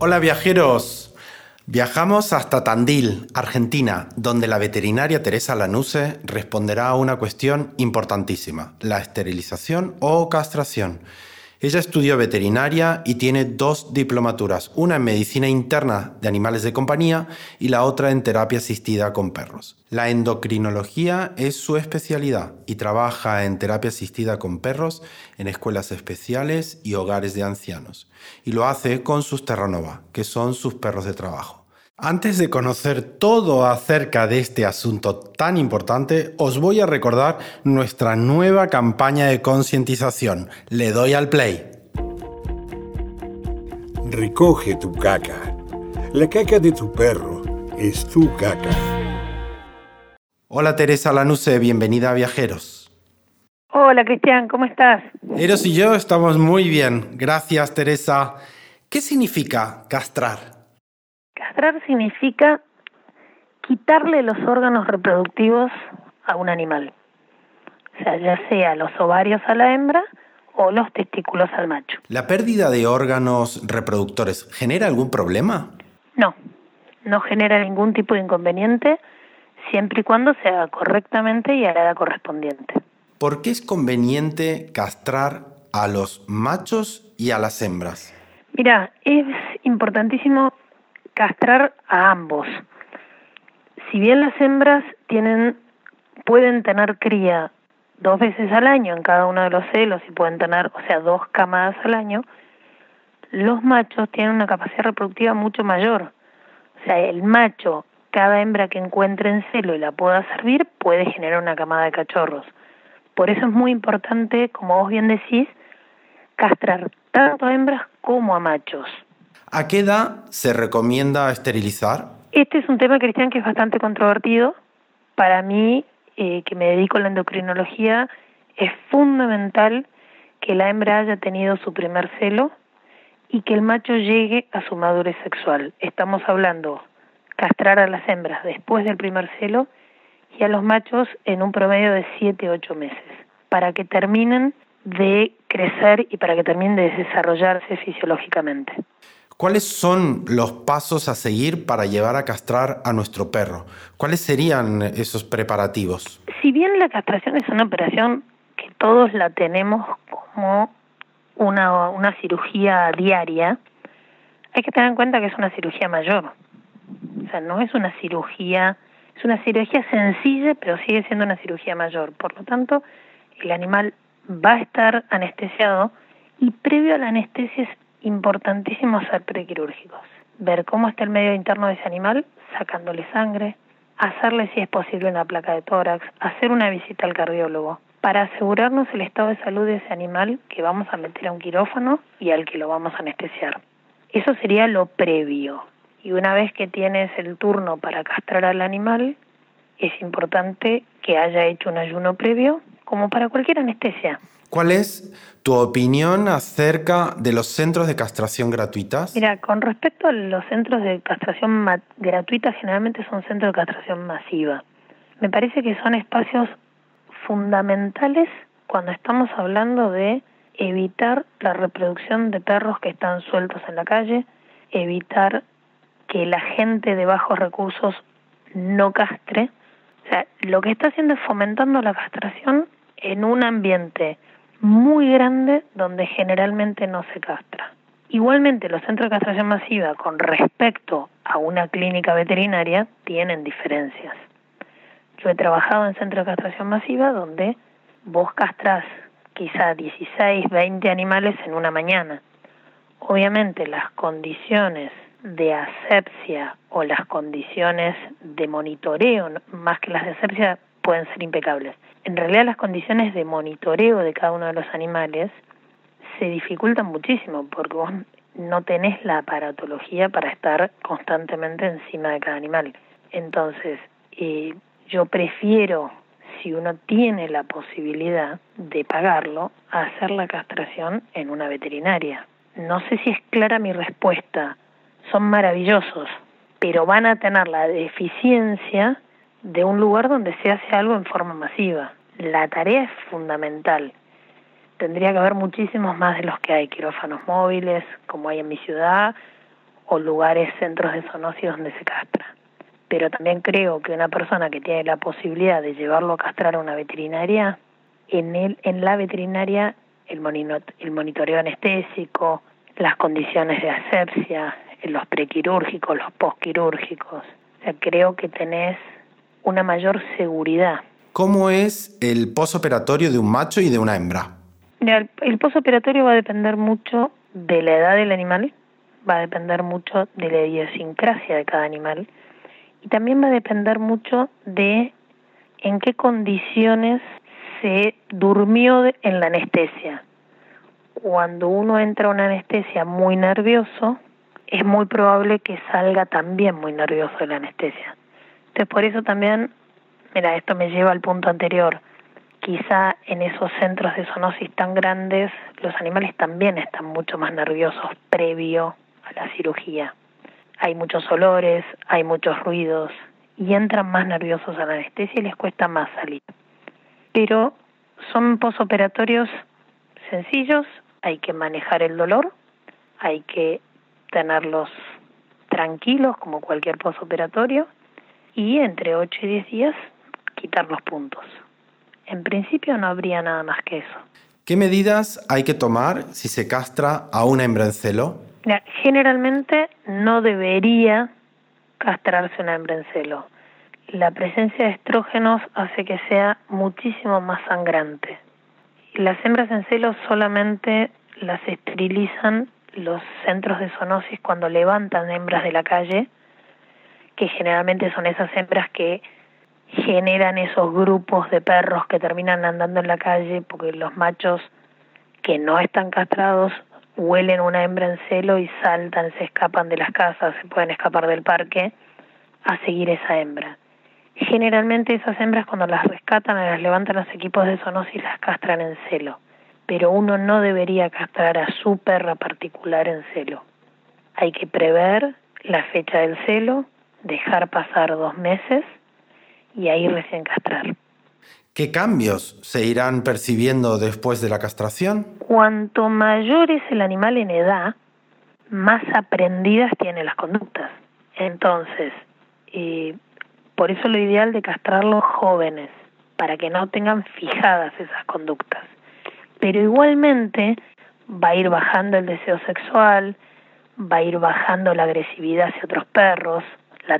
Hola viajeros, viajamos hasta Tandil, Argentina, donde la veterinaria Teresa Lanuse responderá a una cuestión importantísima, la esterilización o castración. Ella estudió veterinaria y tiene dos diplomaturas, una en medicina interna de animales de compañía y la otra en terapia asistida con perros. La endocrinología es su especialidad y trabaja en terapia asistida con perros en escuelas especiales y hogares de ancianos. Y lo hace con sus Terranova, que son sus perros de trabajo. Antes de conocer todo acerca de este asunto tan importante, os voy a recordar nuestra nueva campaña de concientización. Le doy al play. Recoge tu caca. La caca de tu perro es tu caca. Hola Teresa Lanuse, bienvenida a Viajeros. Hola Cristian, ¿cómo estás? Eros y yo estamos muy bien. Gracias Teresa. ¿Qué significa castrar? Castrar significa quitarle los órganos reproductivos a un animal. O sea, ya sea los ovarios a la hembra o los testículos al macho. ¿La pérdida de órganos reproductores genera algún problema? No, no genera ningún tipo de inconveniente siempre y cuando se haga correctamente y a la edad correspondiente. ¿Por qué es conveniente castrar a los machos y a las hembras? Mira, es importantísimo castrar a ambos. Si bien las hembras tienen, pueden tener cría dos veces al año en cada uno de los celos y pueden tener, o sea, dos camadas al año, los machos tienen una capacidad reproductiva mucho mayor. O sea, el macho, cada hembra que encuentre en celo y la pueda servir, puede generar una camada de cachorros. Por eso es muy importante, como vos bien decís, castrar tanto a hembras como a machos. ¿A qué edad se recomienda esterilizar? Este es un tema, Cristian, que es bastante controvertido. Para mí, eh, que me dedico a la endocrinología, es fundamental que la hembra haya tenido su primer celo y que el macho llegue a su madurez sexual. Estamos hablando castrar a las hembras después del primer celo y a los machos en un promedio de 7-8 meses, para que terminen de crecer y para que terminen de desarrollarse fisiológicamente. ¿Cuáles son los pasos a seguir para llevar a castrar a nuestro perro? ¿Cuáles serían esos preparativos? Si bien la castración es una operación que todos la tenemos como una, una cirugía diaria, hay que tener en cuenta que es una cirugía mayor. O sea, no es una cirugía, es una cirugía sencilla, pero sigue siendo una cirugía mayor. Por lo tanto, el animal va a estar anestesiado y previo a la anestesia es importantísimo hacer prequirúrgicos. Ver cómo está el medio interno de ese animal, sacándole sangre, hacerle si es posible una placa de tórax, hacer una visita al cardiólogo, para asegurarnos el estado de salud de ese animal que vamos a meter a un quirófano y al que lo vamos a anestesiar. Eso sería lo previo. Y una vez que tienes el turno para castrar al animal, es importante que haya hecho un ayuno previo, como para cualquier anestesia. ¿Cuál es tu opinión acerca de los centros de castración gratuitas? Mira, con respecto a los centros de castración gratuita, generalmente son centros de castración masiva. Me parece que son espacios fundamentales cuando estamos hablando de evitar la reproducción de perros que están sueltos en la calle, evitar que la gente de bajos recursos no castre. O sea, lo que está haciendo es fomentando la castración en un ambiente muy grande donde generalmente no se castra. Igualmente, los centros de castración masiva con respecto a una clínica veterinaria tienen diferencias. Yo he trabajado en centros de castración masiva donde vos castras quizá 16, 20 animales en una mañana. Obviamente las condiciones de asepsia o las condiciones de monitoreo, más que las de asepsia, pueden ser impecables en realidad las condiciones de monitoreo de cada uno de los animales se dificultan muchísimo porque vos no tenés la aparatología para estar constantemente encima de cada animal. Entonces, eh, yo prefiero, si uno tiene la posibilidad de pagarlo, hacer la castración en una veterinaria. No sé si es clara mi respuesta. Son maravillosos, pero van a tener la deficiencia de un lugar donde se hace algo en forma masiva. La tarea es fundamental. Tendría que haber muchísimos más de los que hay, quirófanos móviles, como hay en mi ciudad, o lugares, centros de zoonosis donde se castra. Pero también creo que una persona que tiene la posibilidad de llevarlo a castrar a una veterinaria, en, el, en la veterinaria el, el monitoreo anestésico, las condiciones de asepsia, los prequirúrgicos, los postquirúrgicos. O sea, creo que tenés una mayor seguridad. ¿Cómo es el posoperatorio de un macho y de una hembra? El, el posoperatorio va a depender mucho de la edad del animal, va a depender mucho de la idiosincrasia de cada animal y también va a depender mucho de en qué condiciones se durmió en la anestesia. Cuando uno entra a una anestesia muy nervioso, es muy probable que salga también muy nervioso de la anestesia. Entonces, por eso también, mira, esto me lleva al punto anterior. Quizá en esos centros de zoonosis tan grandes, los animales también están mucho más nerviosos previo a la cirugía. Hay muchos olores, hay muchos ruidos y entran más nerviosos a la anestesia y les cuesta más salir. Pero son posoperatorios sencillos, hay que manejar el dolor, hay que tenerlos tranquilos como cualquier posoperatorio y entre 8 y 10 días quitar los puntos. En principio no habría nada más que eso. ¿Qué medidas hay que tomar si se castra a una hembra en celo? Generalmente no debería castrarse una hembra en celo. La presencia de estrógenos hace que sea muchísimo más sangrante. Las hembras en celo solamente las esterilizan los centros de zoonosis cuando levantan hembras de la calle que generalmente son esas hembras que generan esos grupos de perros que terminan andando en la calle porque los machos que no están castrados huelen una hembra en celo y saltan, se escapan de las casas, se pueden escapar del parque a seguir esa hembra. Generalmente esas hembras cuando las rescatan, las levantan los equipos de zoonosis, las castran en celo. Pero uno no debería castrar a su perra particular en celo. Hay que prever la fecha del celo, dejar pasar dos meses y ahí recién castrar. ¿Qué cambios se irán percibiendo después de la castración? Cuanto mayor es el animal en edad, más aprendidas tiene las conductas. Entonces, eh, por eso lo ideal de castrarlos jóvenes, para que no tengan fijadas esas conductas. Pero igualmente va a ir bajando el deseo sexual, va a ir bajando la agresividad hacia otros perros, la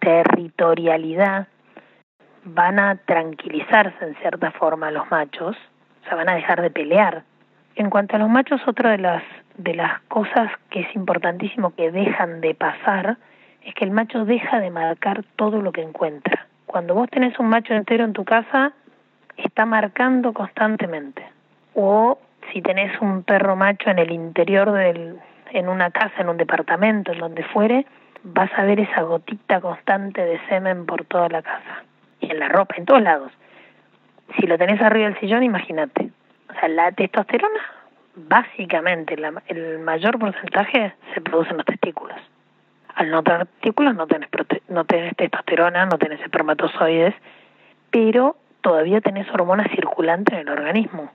territorialidad, van a tranquilizarse en cierta forma los machos, o sea, van a dejar de pelear. En cuanto a los machos, otra de las, de las cosas que es importantísimo que dejan de pasar es que el macho deja de marcar todo lo que encuentra. Cuando vos tenés un macho entero en tu casa, está marcando constantemente. O si tenés un perro macho en el interior del, en una casa, en un departamento, en donde fuere, vas a ver esa gotita constante de semen por toda la casa y en la ropa, en todos lados. Si lo tenés arriba del sillón, imagínate. O sea, la testosterona, básicamente, el mayor porcentaje se produce en los testículos. Al no tener testículos no tenés, no tenés testosterona, no tenés espermatozoides, pero todavía tenés hormonas circulantes en el organismo.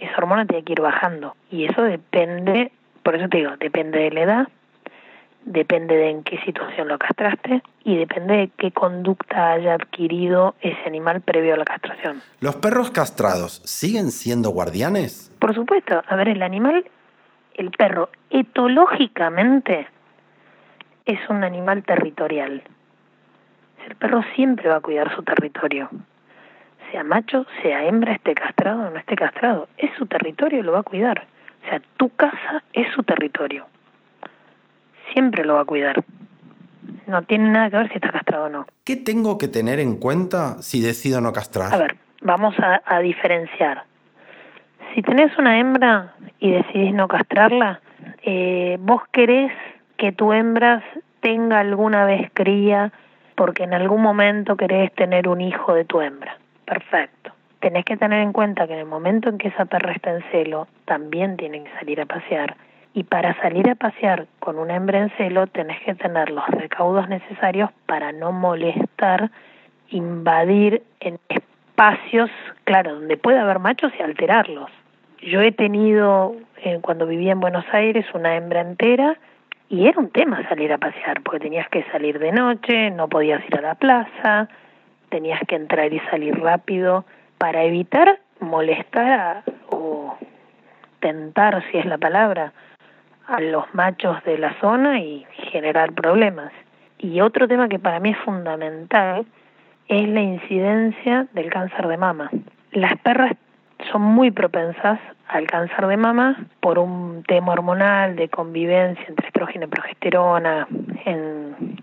Esa hormona tiene que ir bajando. Y eso depende, por eso te digo, depende de la edad, depende de en qué situación lo castraste y depende de qué conducta haya adquirido ese animal previo a la castración. ¿Los perros castrados siguen siendo guardianes? Por supuesto. A ver, el animal, el perro, etológicamente es un animal territorial. El perro siempre va a cuidar su territorio. Sea macho, sea hembra, esté castrado o no esté castrado. Es su territorio y lo va a cuidar. O sea, tu casa es su territorio siempre lo va a cuidar. No tiene nada que ver si está castrado o no. ¿Qué tengo que tener en cuenta si decido no castrar? A ver, vamos a, diferenciar. Si tenés una hembra y decidís no castrarla, eh, vos querés que tu hembra tenga alguna vez cría porque en algún momento querés tener un hijo de tu hembra. Perfecto. Tenés que tener en cuenta que en el momento en que esa perra está en celo, también tienen que salir a pasear. Y para salir a pasear con en celo, tenés que tener los recaudos necesarios para no molestar, invadir en espacios, claro, donde puede haber machos y alterarlos. Yo he tenido, eh, cuando vivía en Buenos Aires, una hembra entera y era un tema salir a pasear, porque tenías que salir de noche, no podías ir a la plaza, tenías que entrar y salir rápido para evitar molestar o tentar, si es la palabra, a los machos de la zona y generar problemas. Y otro tema que para mí es fundamental es la incidencia del cáncer de mama. Las perras son muy propensas al cáncer de mama por un tema hormonal de convivencia entre estrógeno y progesterona en,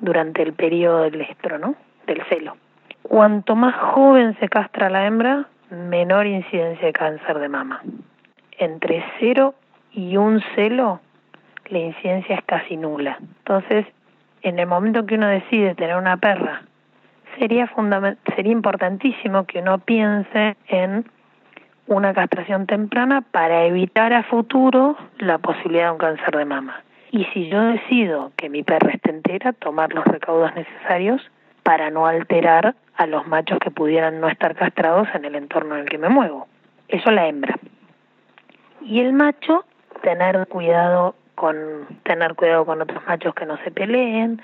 durante el periodo del estro, ¿no? del celo. Cuanto más joven se castra la hembra, menor incidencia de cáncer de mama. Entre cero y un celo, la incidencia es casi nula. Entonces, en el momento que uno decide tener una perra sería, sería importantísimo que uno piense en una castración temprana para evitar a futuro la posibilidad de un cáncer de mama. Y si yo decido que mi perra esté entera, tomar los recaudos necesarios para no alterar a los machos que pudieran no estar castrados en el entorno en el que me muevo. Eso la hembra. Y el macho, tener cuidado con tener cuidado con otros machos que no se peleen,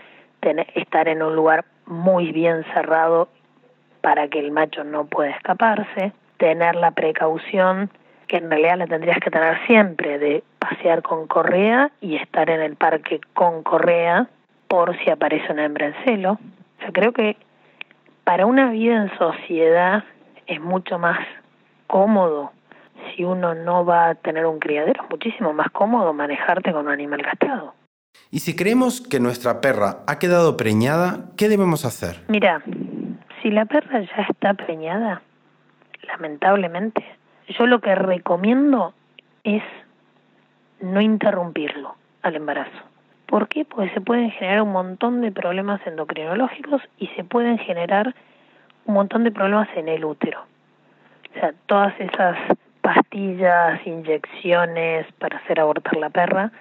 estar en un lugar muy bien cerrado para que el macho no pueda escaparse, tener la precaución que en realidad la tendrías que tener siempre de pasear con correa y estar en el parque con correa por si aparece una hembra en celo. O creo que para una vida en sociedad es mucho más cómodo si uno no va a tener un criadero, es muchísimo más cómodo manejarte con un animal castrado. Y si creemos que nuestra perra ha quedado preñada, ¿qué debemos hacer? Mira, si la perra ya está preñada, lamentablemente, yo lo que recomiendo es no interrumpirlo al embarazo. ¿Por qué? Porque se pueden generar un montón de problemas endocrinológicos y se pueden generar un montón de problemas en el útero. O sea, todas esas pastillas, inyecciones para hacer abortar la perra,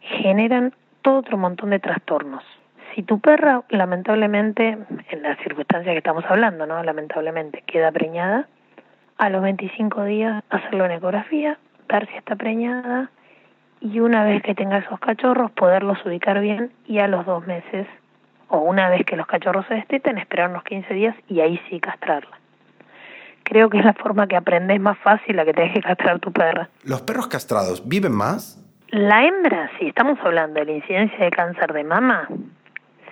generan todo otro montón de trastornos. Si tu perra, lamentablemente, en las circunstancias que estamos hablando, ¿no? Lamentablemente queda preñada, a los 25 días hacerle una ecografía, ver si está preñada y una vez que tenga esos cachorros poderlos ubicar bien y a los dos meses o una vez que los cachorros se desteten esperar unos 15 días y ahí sí castrarla. Creo que es la forma que aprendes más fácil a que te deje castrar tu perra. ¿Los perros castrados viven más? La hembra, si estamos hablando de la incidencia de cáncer de mama,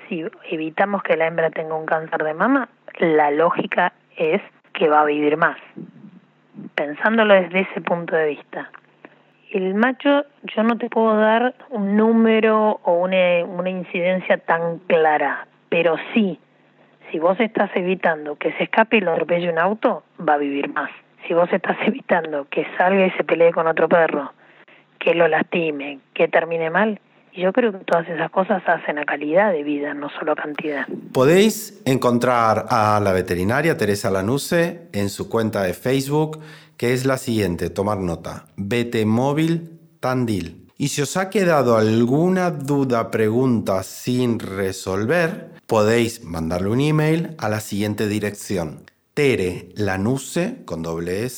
si evitamos que la hembra tenga un cáncer de mama, la lógica es que va a vivir más. Pensándolo desde ese punto de vista. El macho, yo no te puedo dar un número o una, una incidencia tan clara, pero sí, si vos estás evitando que se escape y lo atropelle un auto, va a vivir más. Si vos estás evitando que salga y se pelee con otro perro, que lo lastime, que termine mal. Yo creo que todas esas cosas hacen a calidad de vida, no solo a cantidad. Podéis encontrar a la veterinaria Teresa Lanuse en su cuenta de Facebook, que es la siguiente, tomar nota, Móvil Tandil. Y si os ha quedado alguna duda, pregunta sin resolver, podéis mandarle un email a la siguiente dirección, terelanuse con doble.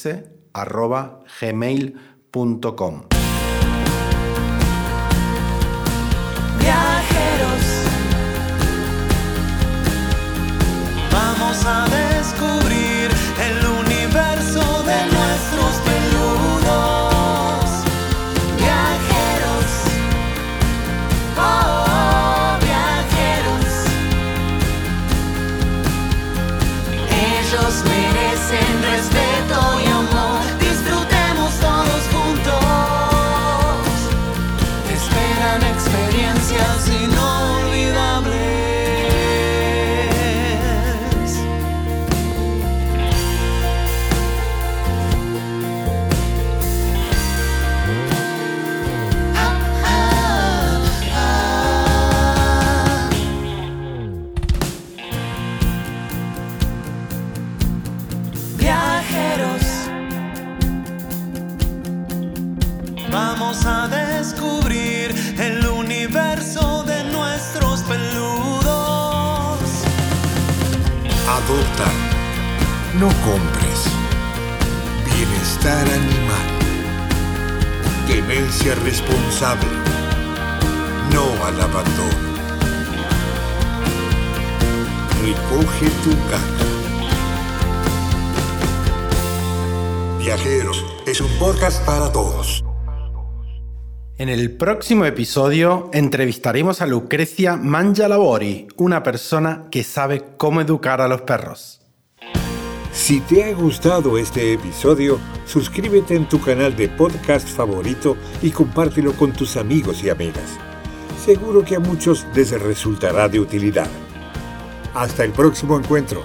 No compres. Bienestar animal. Tenencia responsable. No al abandono. Recoge tu caca. Viajeros es un podcast para todos. En el próximo episodio entrevistaremos a Lucrecia Mangialavori, una persona que sabe cómo educar a los perros. Si te ha gustado este episodio, suscríbete en tu canal de podcast favorito y compártelo con tus amigos y amigas. Seguro que a muchos les resultará de utilidad. Hasta el próximo encuentro.